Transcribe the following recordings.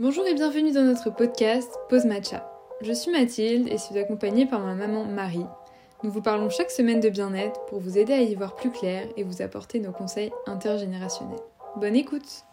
Bonjour et bienvenue dans notre podcast Pause Matcha. Je suis Mathilde et suis accompagnée par ma maman Marie. Nous vous parlons chaque semaine de bien-être pour vous aider à y voir plus clair et vous apporter nos conseils intergénérationnels. Bonne écoute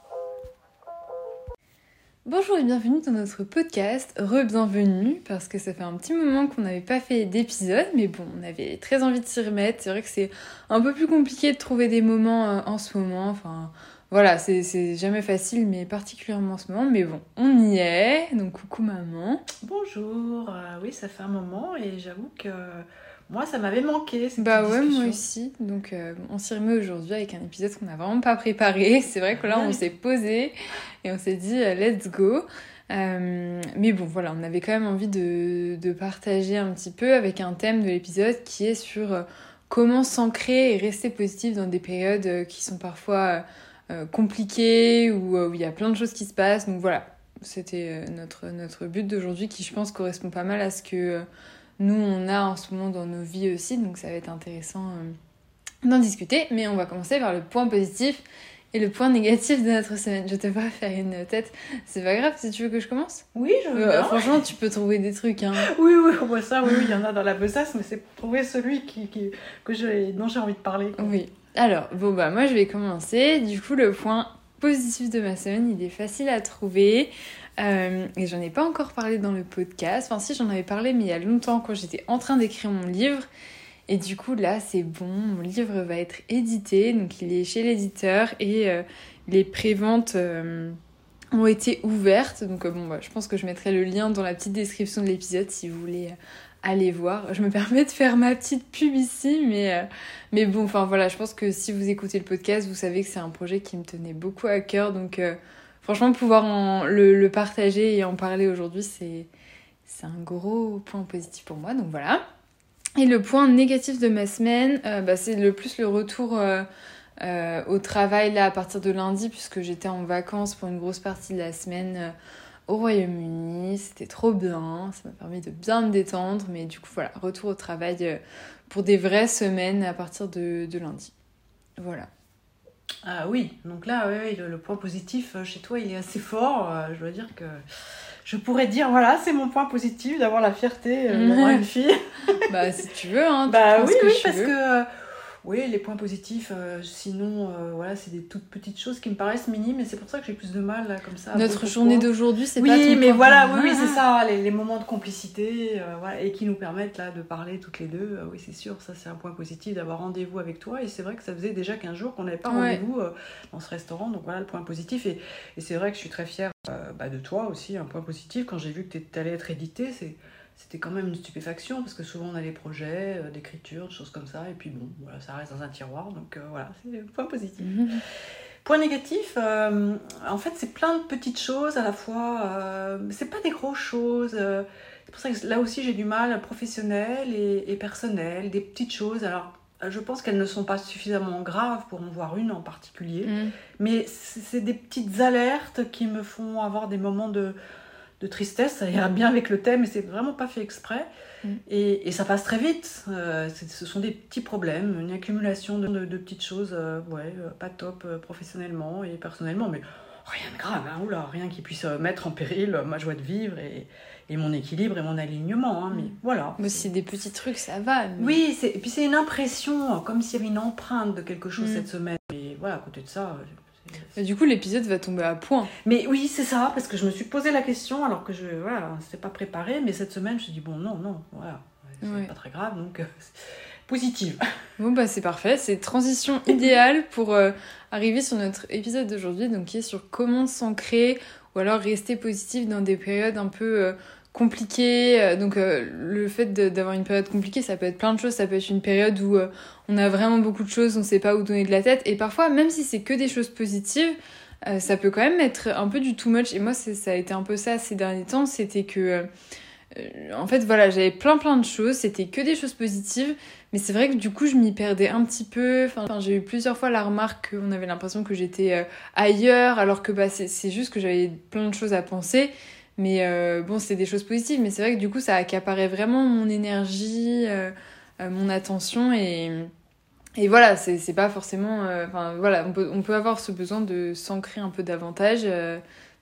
Bonjour et bienvenue dans notre podcast, re-bienvenue, parce que ça fait un petit moment qu'on n'avait pas fait d'épisode, mais bon, on avait très envie de s'y remettre. C'est vrai que c'est un peu plus compliqué de trouver des moments euh, en ce moment, enfin voilà, c'est jamais facile, mais particulièrement en ce moment. Mais bon, on y est. Donc, coucou maman. Bonjour. Euh, oui, ça fait un moment et j'avoue que moi, ça m'avait manqué. bah ouais, moi aussi. Donc, euh, on s'y remet aujourd'hui avec un épisode qu'on n'a vraiment pas préparé. C'est vrai que là, on s'est posé et on s'est dit, euh, let's go. mais bon, voilà, on avait quand même envie de, de partager un petit peu avec un thème de l'épisode qui est sur comment s'ancrer et rester positif dans des périodes qui sont parfois compliqué ou euh, où il y a plein de choses qui se passent. Donc voilà, c'était euh, notre, notre but d'aujourd'hui qui je pense correspond pas mal à ce que nous on a en ce moment dans nos vies aussi. Donc ça va être intéressant d'en discuter. Mais on va commencer par le point positif et le point négatif de notre semaine. Je te vois faire une tête. C'est pas grave si tu veux que je commence? Oui, je veux. franchement, tu peux trouver des trucs. Hein. Oui, oui, on voit ça. Oui, il y en a dans la besace, mais c'est pour trouver celui qui, qui que dont j'ai envie de parler. Oui. Alors, bon, bah, moi, je vais commencer. Du coup, le point positif de ma semaine, il est facile à trouver. Euh, et j'en ai pas encore parlé dans le podcast. Enfin, si, j'en avais parlé, mais il y a longtemps, quand j'étais en train d'écrire mon livre. Et du coup, là, c'est bon, mon livre va être édité. Donc, il est chez l'éditeur et euh, les préventes euh, ont été ouvertes. Donc, bon, bah, je pense que je mettrai le lien dans la petite description de l'épisode si vous voulez allez voir. Je me permets de faire ma petite pub ici, mais, euh, mais bon, enfin voilà, je pense que si vous écoutez le podcast, vous savez que c'est un projet qui me tenait beaucoup à cœur. Donc euh, franchement, pouvoir le, partager et en parler aujourd'hui, c'est, c'est un gros point positif pour moi. Donc voilà. Et le point négatif de ma semaine, euh, bah, c'est le plus le retour au travail là à partir de lundi, puisque j'étais en vacances pour une grosse partie de la semaine au Royaume-Uni, c'était trop bien, ça m'a permis de bien me détendre, mais du coup voilà, retour au travail euh, pour des vraies semaines à partir de, lundi. Voilà. Ah oui, donc là, oui, le, point positif euh, chez toi, il est assez fort. Euh, je dois dire que je pourrais dire, voilà, c'est mon point positif d'avoir la fierté d'avoir une fille. bah si tu veux, hein. bah oui, oui, parce que oui, les points positifs, euh, sinon, euh, voilà, c'est des toutes petites choses qui me paraissent minimes, et c'est pour ça que j'ai plus de mal, là, comme ça. Notre journée d'aujourd'hui, c'est oui, pas Oui, mais voilà, oui, oui c'est ça, les, moments de complicité, euh, voilà, et qui nous permettent, là, de parler toutes les deux. oui, c'est sûr, ça, c'est un point positif d'avoir rendez-vous avec toi, et c'est vrai que ça faisait déjà 15 jours qu'on n'avait pas rendez-vous dans ce restaurant, donc voilà le point positif, et, et c'est vrai que je suis très fière bah, de toi aussi, un point positif, quand j'ai vu que tu allais être édité, c'est c'était quand même une stupéfaction parce que souvent on a des projets euh, d'écriture, des choses comme ça, et puis bon, voilà, ça reste dans un tiroir, donc euh, voilà, c'est point positif. Point négatif, euh, en fait, c'est plein de petites choses à la fois, c'est pas des grosses choses. c'est pour ça que là aussi j'ai du mal, professionnel et, et personnel, des petites choses. Alors, je pense qu'elles ne sont pas suffisamment graves pour en voir une en particulier, mhm. mais c'est des petites alertes qui me font avoir des moments de, de tristesse, ça ira bien avec le thème, mais c'est vraiment pas fait exprès. Mm. Et, ça passe très vite. Euh, ce sont des petits problèmes, une accumulation de, petites choses, euh, ouais, euh, pas top professionnellement et personnellement, mais rien de grave, hein, oula, rien qui puisse mettre en péril ma joie de vivre et, mon équilibre et mon alignement. Hein, mais mm. voilà. Mais c'est des petits trucs, ça va. Oui, et puis c'est une impression, comme s'il y avait une empreinte de quelque chose mm. cette semaine. Et voilà, à côté de ça, du coup, l'épisode va tomber à point. Mais oui, c'est ça, parce que je me suis posé la question alors que je voilà, c'était pas préparé, mais cette semaine, je me suis dit bon, non, non, voilà, c'est pas très grave, donc euh, positive. Bon bah c'est parfait, c'est transition idéale pour euh, arriver sur notre épisode d'aujourd'hui, donc qui est sur comment s'ancrer ou alors rester positif dans des périodes un peu euh, compliqué. Euh, donc euh, le fait d'avoir une période compliquée, ça peut être plein de choses. Ça peut être une période où euh, on a vraiment beaucoup de choses, on sait pas où donner de la tête. Et parfois, même si c'est que des choses positives, ça peut quand même être un peu du too much. Et moi, ça a été un peu ça ces derniers temps. C'était que... en fait, voilà, j'avais plein plein de choses. C'était que des choses positives. Mais c'est vrai que du coup, je m'y perdais un petit peu. Enfin, j'ai eu plusieurs fois la remarque qu'on avait l'impression que j'étais ailleurs, alors que bah, c'est juste que j'avais plein de choses à penser. Mais euh, bon, c'est des choses positives, mais c'est vrai que du coup, ça accaparait vraiment mon énergie, euh, euh, mon attention. Et, et voilà, c'est pas forcément. Enfin, voilà, on peut, on peut, avoir ce besoin de s'ancrer un peu davantage.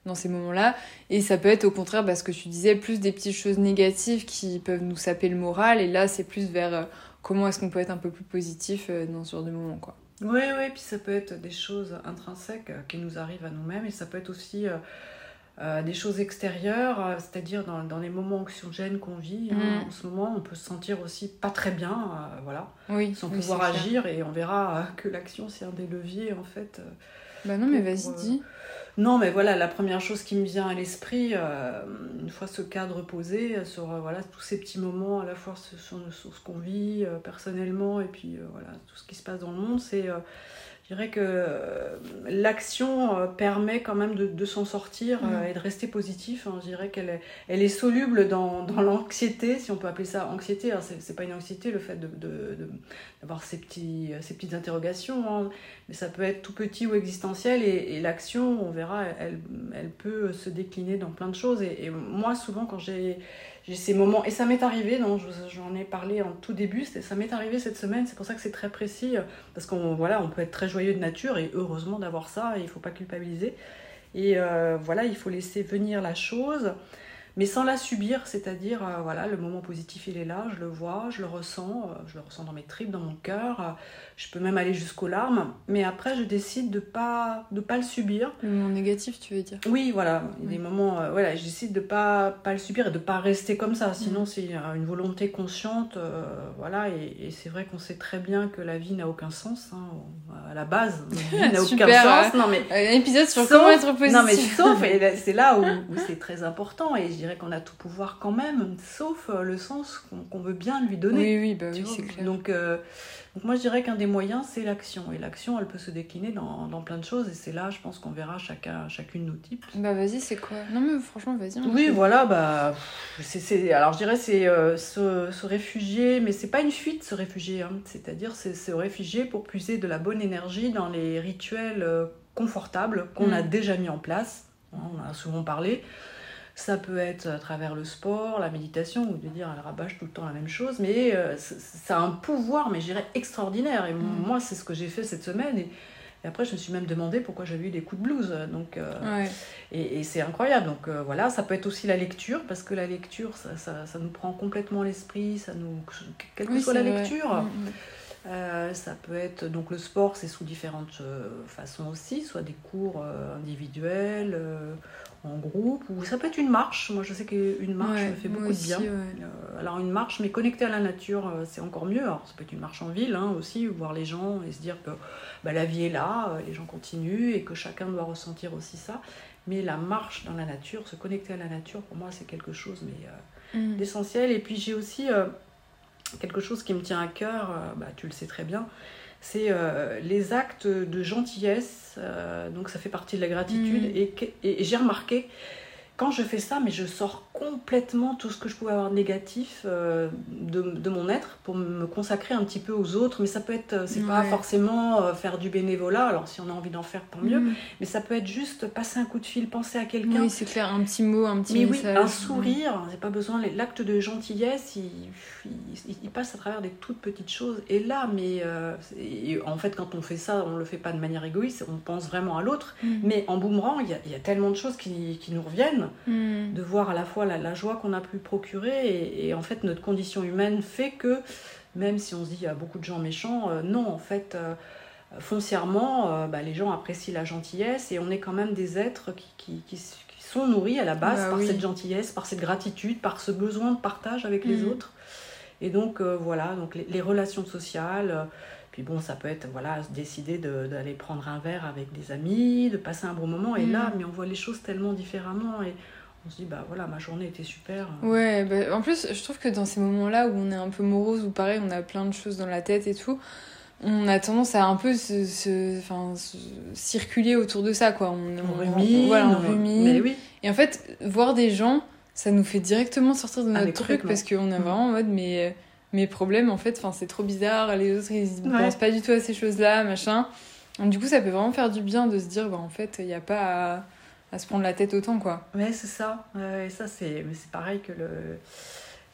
dans ces moments-là. Et ça peut être au contraire, parce que tu disais, plus des petites choses négatives qui peuvent nous saper le moral. Et là, c'est plus vers comment est-ce qu'on peut être un peu plus positif dans ce genre de moments, quoi. Oui, oui, puis ça peut être des choses intrinsèques qui nous arrivent à nous-mêmes et ça peut être aussi euh, des choses extérieures, euh, c'est-à-dire dans, dans, les moments anxiogènes qu'on vit. Hein, mm. en ce moment, on peut se sentir aussi pas très bien, euh, voilà, oui, sans pouvoir agir, et on verra que l'action, c'est un des leviers, en fait. bah non, mais vas-y, dis. Non, mais voilà, la première chose qui me vient à l'esprit, une fois ce cadre posé, sur voilà, tous ces petits moments, à la fois sur, sur ce qu'on vit personnellement, et puis voilà, tout ce qui se passe dans le monde, c'est je dirais que euh, l'action euh, permet quand même de, s'en sortir euh, mm. et de rester positif. Hein. Je dirais qu'elle est, elle est soluble dans, dans l'anxiété, si on peut appeler ça anxiété. Alors, c'est, pas une anxiété le fait de, d'avoir ces, petits, ces petites interrogations, hein. mais ça peut être tout petit ou existentiel. Et, l'action, on verra, elle, elle, peut se décliner dans plein de choses. et moi, souvent, quand j'ai j'ai ces moments, et ça m'est arrivé, j'en ai parlé en tout début, ça m'est arrivé cette semaine, c'est pour ça que c'est très précis, parce qu'on voilà, on peut être très joyeux de nature, et heureusement d'avoir ça, il ne faut pas culpabiliser. Et euh, voilà, il faut laisser venir la chose mais sans la subir, c'est-à-dire, euh, voilà, le moment positif, il est là, je le vois, je le ressens, euh, je le ressens dans mes tripes, dans mon cœur, euh, je peux même aller jusqu'aux larmes, mais après, je décide de pas de pas le subir. Le moment négatif, tu veux dire Oui, voilà, des moments, voilà, je décide de pas pas le subir et de pas rester comme ça, sinon mm. c'est une volonté consciente, voilà, et, c'est vrai qu'on sait très bien que la vie n'a aucun sens, hein, à la base, la vie n'a aucun sens. Non, mais, un épisode sur comment être positif. Non, mais sauf, et c'est là où, où c'est très important, et je qu'on a tout pouvoir quand même, sauf euh, le sens qu'on veut bien lui donner. Oui, oui, bah oui, c'est clair. Donc, euh, donc, moi, je dirais qu'un des moyens, c'est l'action. Et l'action, elle peut se décliner dans, dans plein de choses. Et c'est là, je pense qu'on verra chacun, chacune nos types. Bah vas-y, c'est quoi? Non, mais franchement, vas-y. Oui, voilà, bah... c'est alors, je dirais, c'est euh, se, se, réfugier, mais c'est pas une fuite, se réfugier. Hein. C'est-à-dire, c'est se réfugier pour puiser de la bonne énergie dans les rituels confortables qu'on a mm. déjà mis en place. Hein, on a souvent parlé. Ça peut être à travers le sport, la méditation, ou de dire elle rabâche tout le temps la même chose, mais euh, ça a un pouvoir, mais je dirais extraordinaire. Et mm. moi, c'est ce que j'ai fait cette semaine. Et, après, je me suis même demandé pourquoi j'avais eu des coups de blues. Donc, euh, et, c'est incroyable. Donc euh, voilà, ça peut être aussi la lecture, parce que la lecture, ça, ça, ça nous prend complètement l'esprit, ça nous, quelle que soit la lecture. Mm, mm. ça peut être donc le sport, c'est sous différentes façons aussi, soit des cours individuels en groupe, ou ça peut être une marche. Moi, je sais qu'une marche me fait beaucoup de bien. Euh, alors, une marche, mais connectée à la nature, euh, c'est encore mieux. Alors, ça peut être une marche en ville hein, aussi, voir les gens et se dire que bah, la vie est là, euh, les gens continuent et que chacun doit ressentir aussi ça. Mais la marche dans la nature, se connecter à la nature, pour moi, c'est quelque chose mais mm. d'essentiel. Et puis, j'ai aussi quelque chose qui me tient à cœur, bah, tu le sais très bien, c'est euh, les actes de gentillesse. Euh, donc ça fait partie de la gratitude. Mm. et j'ai remarqué quand je fais ça, mais je sors complètement tout ce que je pouvais avoir de négatif euh, de, de, mon être pour me consacrer un petit peu aux autres. Mais ça peut être, euh, c'est pas forcément euh, faire du bénévolat, alors si on a envie d'en faire, tant mieux. Mm. Mais ça peut être juste passer un coup de fil, penser à quelqu'un. Oui, c'est clair, un petit mot, un petit mais message. Oui, un sourire, c'est pas besoin. L'acte de gentillesse, il, il, passe à travers des toutes petites choses. Et là, mais en fait, quand on fait ça, on le fait pas de manière égoïste, on pense vraiment à l'autre. Mm. Mais en boomerang, il y, y, a tellement de choses qui, qui nous reviennent. Hmm. de voir à la fois la, joie qu'on a pu procurer et, en fait notre condition humaine fait que même si on se dit il y a beaucoup de gens méchants, euh, non en fait euh, foncièrement euh, bah, les gens apprécient la gentillesse et on est quand même des êtres qui, qui, sont nourris à la base bah par cette gentillesse, par cette gratitude, par ce besoin de partage avec les hmm. autres. Et donc voilà, donc les, relations sociales, puis bon, ça peut être voilà, décider d'aller prendre un verre avec des amis, de passer un bon moment. Et là, mm. mais on voit les choses tellement différemment. Et on se dit, bah voilà, ma journée était super. Ouais, bah, en plus, je trouve que dans ces moments-là où on est un peu morose, ou pareil, on a plein de choses dans la tête et tout, on a tendance à un peu se, enfin, circuler autour de ça, quoi. On, on, rumine, voilà, on rumine. Mais oui. Et en fait, voir des gens, ça nous fait directement sortir de notre truc parce qu'on est mm. vraiment en mode, mais mes problèmes en fait enfin c'est trop bizarre les autres ils ne pensent pas du tout à ces choses là machin du coup ça peut vraiment faire du bien de se dire bah en fait il n'y a pas à, à, se prendre la tête autant quoi. Ouais c'est ça. Et ça c'est c'est pareil que le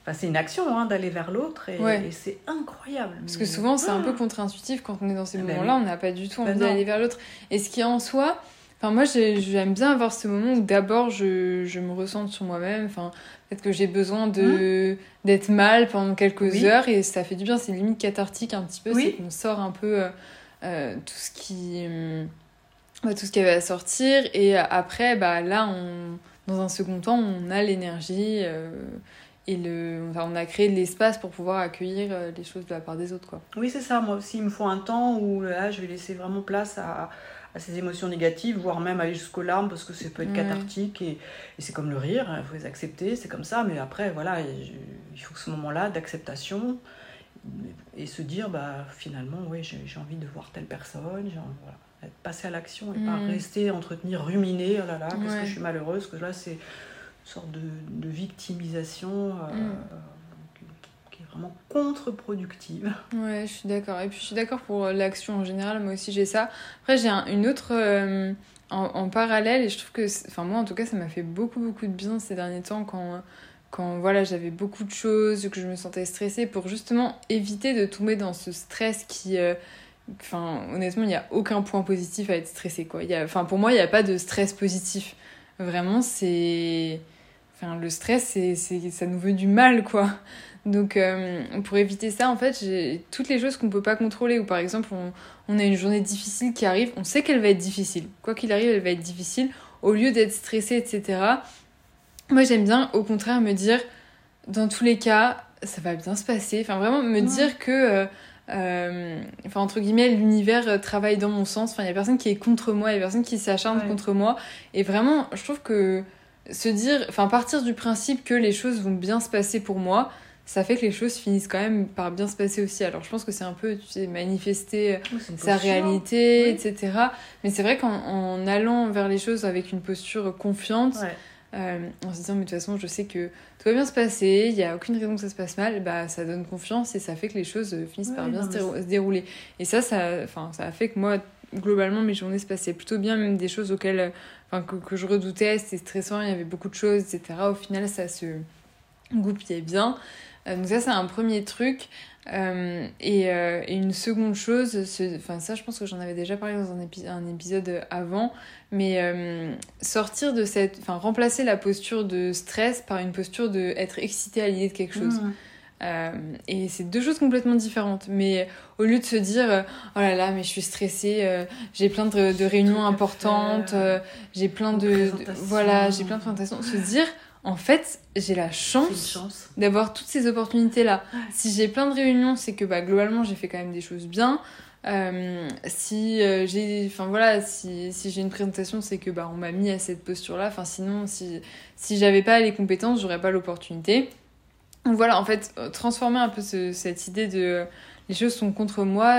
Enfin, c'est une action hein, d'aller vers l'autre et, c'est incroyable. Parce que souvent c'est un peu contre-intuitif quand on est dans ces ah bah moments-là, on n'a pas du tout envie bah d'aller vers l'autre. Et ce qui en soi, Enfin, moi, j'aime bien avoir ce moment où d'abord je, je, me ressente sur moi-même. Enfin, peut-être que j'ai besoin de mmh. d'être mal pendant quelques heures et ça fait du bien. C'est limite cathartique un petit peu. C'est qu'on sort un peu euh, euh, tout ce qui. Hum, tout ce qui avait à sortir. Et après, bah, là, on, dans un second temps, on a l'énergie. Euh, et le, enfin, on a créé de l'espace pour pouvoir accueillir les choses de la part des autres. Quoi. Oui, c'est ça. Moi aussi, il me faut un temps où là, je vais laisser vraiment place à, à ces émotions négatives, voire même aller jusqu'aux larmes parce que ça peut être cathartique et, et c'est comme le rire, il faut les accepter, c'est comme ça, mais après voilà, il faut ce moment-là d'acceptation et se dire bah finalement oui j'ai envie de voir telle personne, voilà, passer à l'action et pas mm. rester entretenir, ruminer, oh là là, qu'est-ce que je suis malheureuse, que là c'est une sorte de, de victimisation. Euh, mm contre-productive. Ouais, je suis d'accord. Et puis je suis d'accord pour l'action en général, moi aussi j'ai ça. Après j'ai une autre euh, en, parallèle et je trouve que, enfin moi en tout cas ça m'a fait beaucoup beaucoup de bien ces derniers temps quand, quand voilà j'avais beaucoup de choses, que je me sentais stressée pour justement éviter de tomber dans ce stress qui... Euh, enfin honnêtement il n'y a aucun point positif à être stressé quoi. Enfin pour moi il n'y a pas de stress positif. Vraiment c'est... Enfin, le stress, c'est, ça nous veut du mal, quoi. Donc, euh, pour éviter ça, en fait, j'ai toutes les choses qu'on ne peut pas contrôler. Ou par exemple, on, on, a une journée difficile qui arrive, on sait qu'elle va être difficile. Quoi qu'il arrive, elle va être difficile. Au lieu d'être stressée, etc. Moi, j'aime bien, au contraire, me dire, dans tous les cas, ça va bien se passer. Enfin, vraiment, me dire que, euh, euh, enfin, entre guillemets, l'univers travaille dans mon sens. Enfin, il n'y a personne qui est contre moi, il n'y a personne qui s'acharne contre moi. Et vraiment, je trouve que se dire, enfin, partir du principe que les choses vont bien se passer pour moi, ça fait que les choses finissent quand même par bien se passer aussi. Alors je pense que c'est un peu, tu sais, manifester sa réalité, etc. Mais c'est vrai qu'en allant vers les choses avec une posture confiante, euh, en se disant mais de toute façon je sais que tout va bien se passer, il n'y a aucune raison que ça se passe mal, bah ça donne confiance et ça fait que les choses euh, finissent par bien se, dérouler. Et ça, ça, ça a fait que moi, globalement, mes journées se passaient plutôt bien, même des choses auxquelles, enfin, que, que je redoutais, c'était stressant, il y avait beaucoup de choses, etc. Au final, ça se goupillait bien. Euh, donc ça, c'est un premier truc. Euh, et, euh, une seconde chose, enfin ça je pense que j'en avais déjà parlé dans un, un épisode avant, mais sortir de cette, enfin remplacer la posture de stress par une posture de être excité à l'idée de quelque chose. Et c'est deux choses complètement différentes. Mais au lieu de se dire oh là là, mais je suis stressée, j'ai plein de, de réunions importantes, j'ai plein de, de, voilà, j'ai plein de présentations, se dire en fait, j'ai la chance, d'avoir toutes ces opportunités-là. Si j'ai plein de réunions, c'est que bah, globalement, j'ai fait quand même des choses bien. Euh, si euh, j'ai enfin voilà si, si j'ai une présentation c'est que bah on m'a mis à cette posture là enfin sinon si si j'avais pas les compétences j'aurais pas l'opportunité voilà en fait euh, transformer un peu cette idée de les choses sont contre moi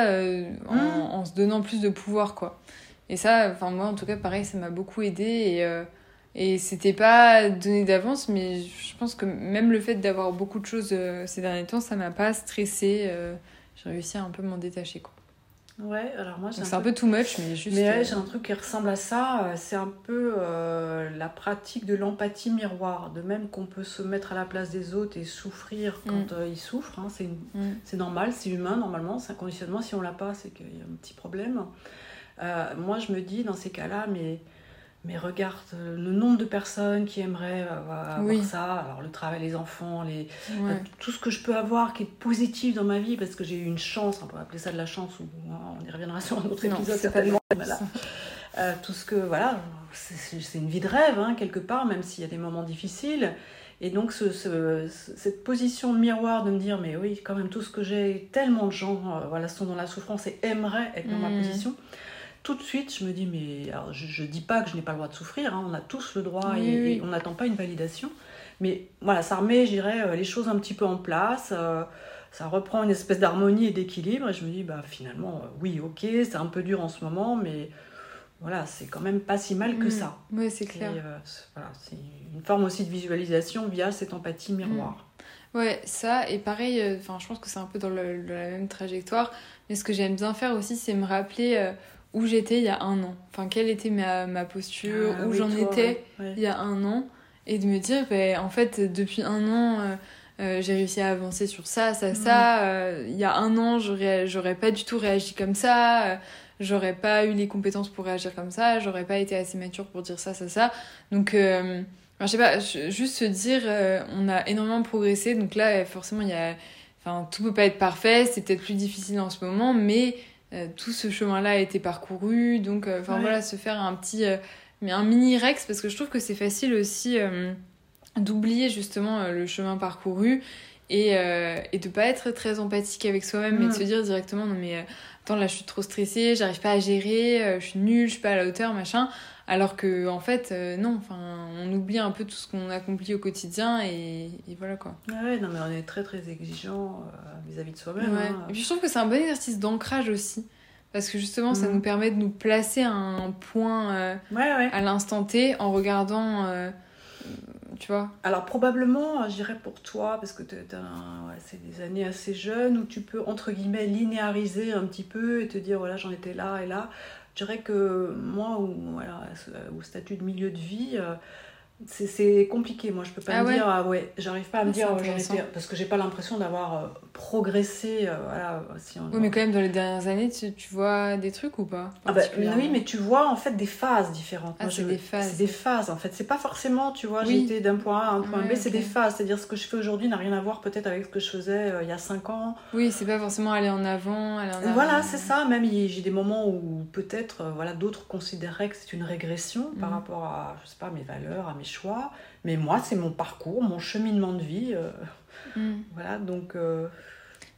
en, mmh. en, se donnant plus de pouvoir quoi et ça enfin moi en tout cas pareil ça m'a beaucoup aidé et et c'était pas donné d'avance, mais je pense que même le fait d'avoir beaucoup de choses euh, ces derniers temps, ça m'a pas stressé. Euh, j'ai réussi à un peu m'en détacher, quoi. Ouais, alors moi c'est un, peu... too much, mais juste. Mais ouais, euh, j'ai un truc qui ressemble à ça. C'est un peu la pratique de l'empathie miroir. De même qu'on peut se mettre à la place des autres et souffrir mm. quand ils souffrent. Hein, mm. c'est normal, c'est humain normalement. C'est un conditionnement. Si on l'a pas, c'est qu'il y a un petit problème. moi je me dis dans ces cas-là, mais mais regarde euh, le nombre de personnes qui aimeraient euh, avoir ça, alors le travail, les enfants, les, euh, tout ce que je peux avoir qui est positif dans ma vie, parce que j'ai eu une chance, on peut appeler ça de la chance, ou on y reviendra sur un autre épisode certainement. Voilà. tout ce que, voilà, c'est une vie de rêve, hein, quelque part, même s'il y a des moments difficiles. Et donc, ce, cette position de miroir de me dire, mais oui, quand même, tout ce que j'ai, tellement de gens voilà, sont dans la souffrance et aimeraient être dans ma mmh. position tout de suite, je me dis, mais alors, je ne dis pas que je n'ai pas le droit de souffrir, hein, on a tous le droit et, on n'attend pas une validation. Mais voilà, ça remet, j'irais, euh, les choses un petit peu en place, euh, ça reprend une espèce d'harmonie et d'équilibre, et je me dis, bah finalement, euh, oui, ok, c'est un peu dur en ce moment, mais voilà, c'est quand même pas si mal que mm. ça. Oui, c'est clair. voilà, c'est une forme aussi de visualisation via cette empathie miroir. Mm. Ouais, ça, et pareil, enfin, je pense que c'est un peu dans, le, la même trajectoire, mais ce que j'aime bien faire aussi, c'est me rappeler où j'étais il y a un an. Enfin, quelle était ma, ma posture, ah où j'en étais il y a un an. Et de me dire, ben, en fait, depuis un an, euh, euh, j'ai réussi à avancer sur ça, ça, ça. Euh, il y a un an, j'aurais, pas du tout réagi comme ça. j'aurais pas eu les compétences pour réagir comme ça, j'aurais pas été assez mature pour dire ça, ça, ça. Donc, je sais pas, juste se dire, on a énormément progressé, donc là, forcément, il y a. Enfin, tout peut pas être parfait, c'est peut-être plus difficile en ce moment, mais euh, tout ce chemin-là a été parcouru, donc, enfin voilà, se faire un petit. mais un mini Rex, parce que je trouve que c'est facile aussi d'oublier justement le chemin parcouru et, et de pas être très empathique avec soi-même, mais de se dire directement, non mais attends là je suis trop stressée, j'arrive pas à gérer, euh, je suis nulle, je suis pas à la hauteur, machin. Alors que en fait euh, non, enfin on oublie un peu tout ce qu'on accomplit au quotidien et, voilà quoi. Ah ouais, non mais on est très très exigeant euh, vis-à-vis de soi-même. Ouais. Hein. Et puis je trouve que c'est un bon exercice d'ancrage aussi. Parce que justement, ça mhm. nous permet de nous placer à un point à l'instant T en regardant tu vois Alors probablement, je dirais pour toi, parce que c'est des années assez jeunes, où tu peux, entre guillemets, linéariser un petit peu et te dire, voilà, j'en étais là et là. Je dirais que moi, au statut de milieu de vie, euh, c'est compliqué. Moi, je peux pas ah me dire, ah ouais, j'arrive pas à me ah, dire, parce que j'ai pas l'impression d'avoir euh, progressé. Euh, voilà, si oui, mais quand même, dans les dernières années, tu, tu vois des trucs ou pas ah bah, Oui, mais tu vois en fait des phases différentes. Ah, c'est des phases. C'est des phases en fait. C'est pas forcément, tu vois, j'étais d'un point A à un point B, c'est des phases. C'est-à-dire ce que je fais aujourd'hui n'a rien à voir peut-être avec ce que je faisais euh, il y a 5 ans. Oui, c'est pas forcément aller en avant. Aller en voilà, c'est ça. Même j'ai des moments où peut-être voilà, d'autres considéraient que c'est une régression par mhm. rapport à, je sais pas, mes valeurs, à mes choix. Mais moi, c'est mon parcours, mon cheminement de vie. Euh, mm. Voilà, donc. Euh,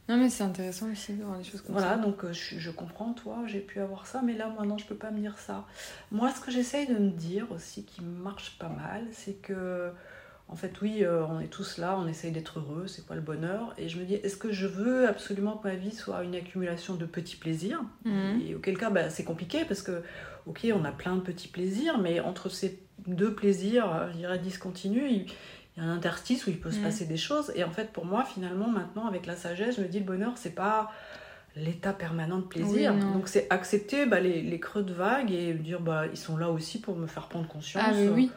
non, mais c'est intéressant aussi de voir des choses comme voilà, ça. Voilà, donc euh, je, comprends, toi, j'ai pu avoir ça, mais là, moi, non, je peux pas me dire ça. Moi, ce que j'essaye de me dire aussi, qui marche pas mal, c'est que. En fait, oui, on est tous là, on essaye d'être heureux, c'est quoi le bonheur Et je me dis, est-ce que je veux absolument que ma vie soit une accumulation de petits plaisirs? Mm. Et auquel cas, bah, c'est compliqué parce que, ok, on a plein de petits plaisirs, mais entre ces deux plaisirs, euh, je dirais, discontinus, il, y a un interstice où il peut se mm. passer des choses. Et en fait, pour moi, finalement, maintenant, avec la sagesse, je me dis, le bonheur, c'est pas l'état permanent de plaisir. Donc c'est accepter bah, les, creux de vague et dire, bah, ils sont là aussi pour me faire prendre conscience. Ah, oui.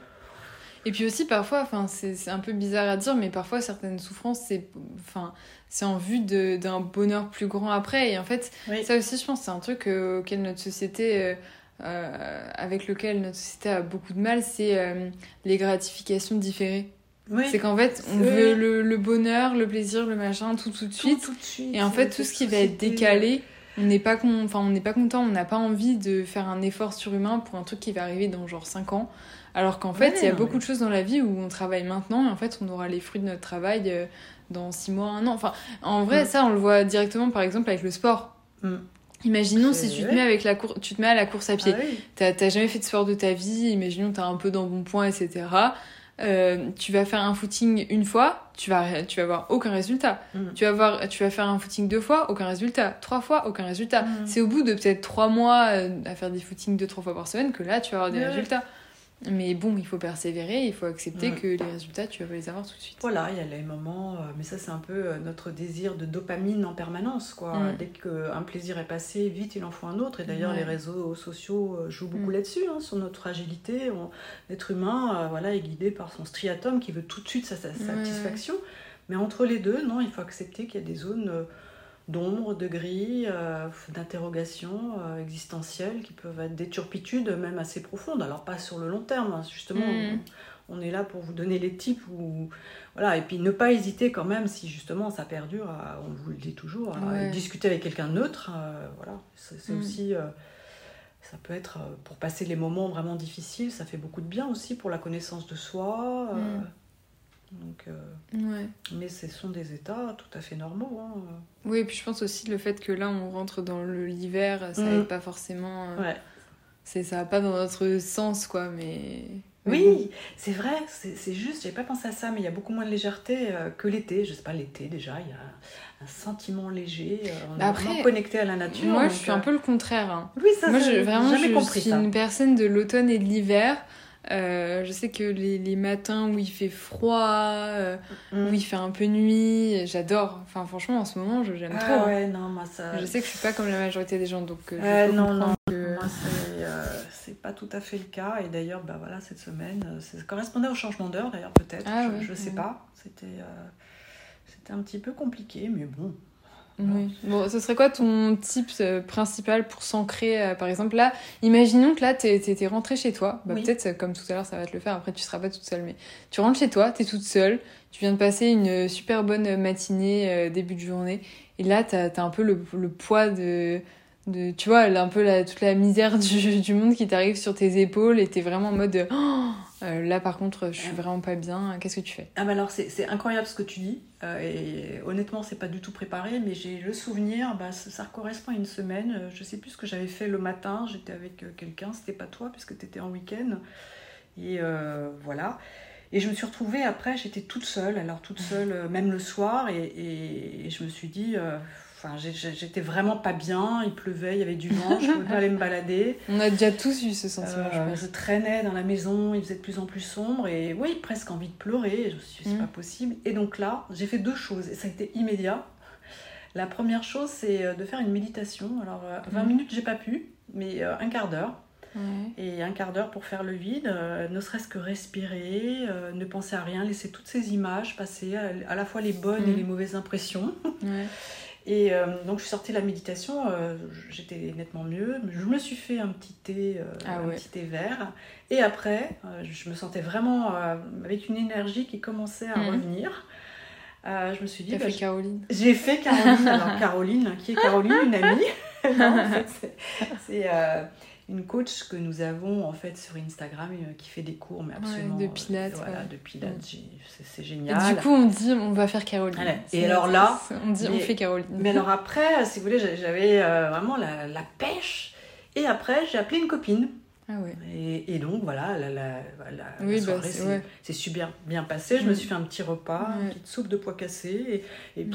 Et puis aussi, parfois, enfin, c'est un peu bizarre à dire, mais parfois, certaines souffrances, c'est enfin, en vue d'un bonheur plus grand après. Et en fait, ça aussi, je pense, c'est un truc euh, auquel notre société... Euh, euh, avec lequel notre société a beaucoup de mal, c'est euh, les gratifications différées. C'est qu'en fait, on veut le, bonheur, le plaisir, le machin, tout tout de suite. et en fait, tout ce qui va être décalé, on n'est pas, enfin, on pas content, on n'a pas envie de faire un effort surhumain pour un truc qui va arriver dans genre 5 ans. Alors qu'en fait, il y a beaucoup de choses dans la vie où on travaille maintenant et en fait, on aura les fruits de notre travail euh, dans 6 mois, 1 an. Enfin, en vrai, mm. ça, on le voit directement par exemple avec le sport. Mm. Imaginons si tu te mets avec la cour... tu te mets à la course à pied. Ah T'as jamais fait de sport de ta vie. Imaginons t'as un peu dans bon point, etc. Euh, tu vas faire un footing une fois, tu vas tu vas avoir aucun résultat. Mm. Tu vas voir, tu vas faire un footing deux fois, aucun résultat. Trois fois, aucun résultat. Mm. C'est au bout de peut-être trois mois euh, à faire des footings deux trois fois par semaine que là tu vas avoir des résultats. Mais bon, il faut persévérer, il faut accepter que les résultats, tu vas les avoir tout de suite. Voilà, il y a les moments, euh, mais ça c'est un peu euh, notre désir de dopamine en permanence. quoi. Dès qu'un plaisir est passé, vite il en faut un autre. Et d'ailleurs, les réseaux sociaux euh, jouent beaucoup mm. là-dessus, hein, sur notre fragilité. L'être humain voilà, est guidé par son striatum qui veut tout de suite sa, satisfaction. Mais entre les deux, non, il faut accepter qu'il y a des zones d'ombre, de gris, euh, d'interrogations euh, existentielles qui peuvent être des turpitudes même assez profondes. Alors pas sur le long terme, hein. justement, mm. on, est là pour vous donner les types ou voilà et puis ne pas hésiter quand même si justement ça perdure, on vous le dit toujours, à discuter avec quelqu'un neutre. Euh, voilà, c'est mm. aussi ça peut être pour passer les moments vraiment difficiles, ça fait beaucoup de bien aussi pour la connaissance de soi. Mm. Donc, euh, Mais ce sont des états tout à fait normaux. Hein. Oui, et puis je pense aussi le fait que là on rentre dans l'hiver, ça n'aide mm. pas forcément. Euh, ouais. C'est ça va pas dans notre sens quoi, mais. oui, c'est vrai, c'est juste, j'avais pas pensé à ça, mais il y a beaucoup moins de légèreté euh, que l'été. Je sais pas, l'été déjà, il y a un sentiment léger, on est Après, vraiment connecté à la nature. Moi, je suis un peu le contraire. Hein. Oui, ça, moi, je, vraiment, je suis une personne de l'automne et de l'hiver. Euh, je sais que les, les, matins où il fait froid, euh, mm. où il fait un peu nuit, j'adore. Enfin, franchement, en ce moment, j'aime ah, trop. Ouais, non, moi, ça... Je sais que je suis pas comme la majorité des gens, donc euh, non, non, moi, c'est pas tout à fait le cas. Et d'ailleurs, bah, voilà, cette semaine, ça correspondait au changement d'heure, d'ailleurs, peut-être. Ah je, sais pas. C'était c'était un petit peu compliqué, mais bon. Oui. Bon, ce serait quoi ton tips euh, principal pour s'ancrer euh, Par exemple, là, imaginons que là, t'es es, rentrée chez toi. Bah, Peut-être, comme tout à l'heure, ça va te le faire. Après, tu seras pas toute seule. Mais tu rentres chez toi, t'es toute seule. Tu viens de passer une super bonne matinée, début de journée. Et là, t'as as un peu le, le poids de de tu vois un peu la, toute la misère du, du monde qui t'arrive sur tes épaules et t'es vraiment en mode oh, euh, là par contre je suis vraiment pas bien. Qu'est-ce que tu fais? Ah bah alors c'est incroyable ce que tu dis. Euh, et honnêtement c'est pas du tout préparé mais j'ai le souvenir bah, ça, correspond à une semaine. Euh, je sais plus ce que j'avais fait le matin. J'étais avec quelqu'un. C'était pas toi puisque t'étais en week-end. Et voilà. Et je me suis retrouvée après j'étais toute seule. Alors toute seule même le soir. Et, et je me suis dit Enfin, j'étais vraiment pas bien, il pleuvait, il y avait du vent, je pouvais pas aller me balader. On a déjà tous eu ce sentiment, je, je, traînais dans la maison, il faisait de plus en plus sombre et oui, presque envie de pleurer. Je me suis dit, c'est mm. pas possible. Et donc là, j'ai fait deux choses et ça a été immédiat. La première chose, c'est euh, de faire une méditation. Alors, 20 euh, mm. minutes, j'ai pas pu, mais euh, un quart d'heure. Et un quart d'heure pour faire le vide, ne serait-ce que respirer, ne penser à rien, laisser toutes ces images passer, à, la fois les bonnes et mm. les mauvaises impressions. Et euh, donc je suis sortie de la méditation, euh, j'étais nettement mieux. Je me suis fait un petit thé, euh, ah un petit thé vert. Et après, je me sentais vraiment avec une énergie qui commençait à mhm. revenir. je me suis dit. Bah, fait Caroline J'ai fait Caroline. Alors Caroline, qui est Caroline, une amie. c'est une coach que nous avons en fait sur Instagram euh, qui fait des cours mais absolument de pilates voilà, de pilates c'est génial et du coup on dit on va faire Caroline. Et alors là on dit on fait Caroline. mais alors après si vous voulez j'avais euh, vraiment la, la, pêche et après j'ai appelé une copine. Ah ouais. et, et, donc voilà la, la, la oui, bah, soirée c'est super bien passé je me mm. suis fait un petit repas une petite soupe de pois cassés et, et mm.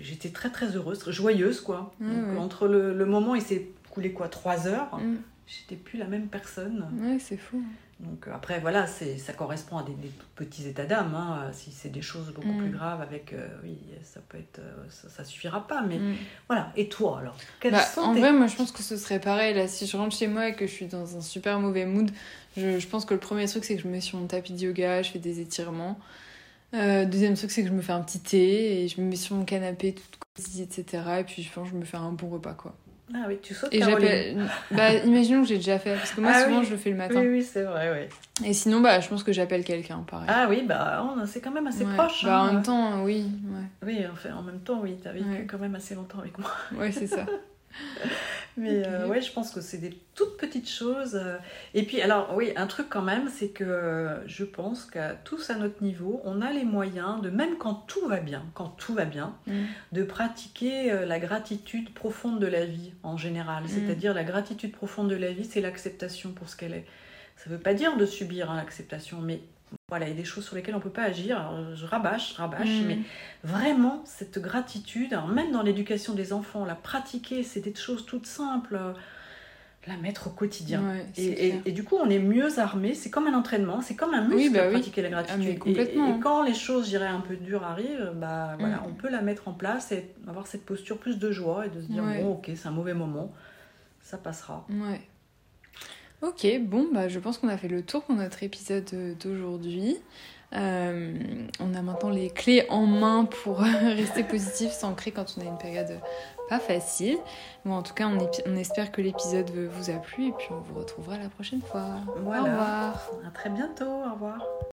j'étais très très heureuse joyeuse quoi. Donc, entre le, le moment il s'est coulé quoi trois heures. Mm j'étais plus la même personne. Ouais, c'est fou. Donc euh, après, voilà, ça correspond à des, petits états d'âme. Hein. Si c'est des choses beaucoup plus mm. graves, avec, euh, oui, ça peut être, euh, ça, suffira pas. Mais mm. voilà. Et toi, alors bah, En vrai, moi, je pense que ce serait pareil. Là, si je rentre chez moi et que je suis dans un super mauvais mood, je, je pense que le premier truc, c'est que je me mets sur mon tapis de yoga, je fais des étirements. deuxième truc, c'est que je me fais un petit thé et je me mets sur mon canapé, toute cosy, etc. Et puis, je pense que je me fais un bon repas, quoi. Ah oui, tu sautes et Caroline. bah, imaginons que j'ai déjà fait, parce que moi, ah souvent, je le fais le matin. Oui, oui, c'est vrai, oui. Et sinon, bah, je pense que j'appelle quelqu'un, pareil. Ah oui, bah, c'est quand même assez proche. Bah, en même temps, oui. Ouais. Oui, en, en même temps, oui, t'as vécu quand même assez longtemps avec moi. Ouais, c'est ça. Mais euh, ouais, je pense que c'est des toutes petites choses. Euh. Et puis, alors, oui, un truc quand même, c'est que je pense qu'à tous à notre niveau, on a les moyens de, même quand tout va bien, quand tout va bien, mm. de pratiquer euh, la gratitude profonde de la vie en général. Mm. C'est-à-dire, la gratitude profonde de la vie, c'est l'acceptation pour ce qu'elle est. Ça ne veut pas dire de subir hein, l'acceptation, mais voilà, il y a des choses sur lesquelles on ne peut pas agir. Alors, je rabâche, je rabâche, mm. mais vraiment, cette gratitude, même dans l'éducation des enfants, la pratiquer, c'est des choses toutes simples, la mettre au quotidien. et, et, du coup, on est mieux armé. C'est comme un entraînement, c'est comme un muscle bah pratiquer la ah, gratitude. et, quand les choses, j'irais un peu dures arrivent, bah, voilà, mm. on peut la mettre en place et avoir cette posture plus de joie et de se dire, bon, ok, c'est un mauvais moment, ça passera. Ouais. Ok, bon, bah, je pense qu'on a fait le tour pour notre épisode d'aujourd'hui. Euh, on a maintenant les clés en main pour rester positif, s'ancrer quand on a une période pas facile. Bon, en tout cas, on, on espère que l'épisode vous a plu et puis on vous retrouvera la prochaine fois. Voilà. Au revoir. À très bientôt. Au revoir.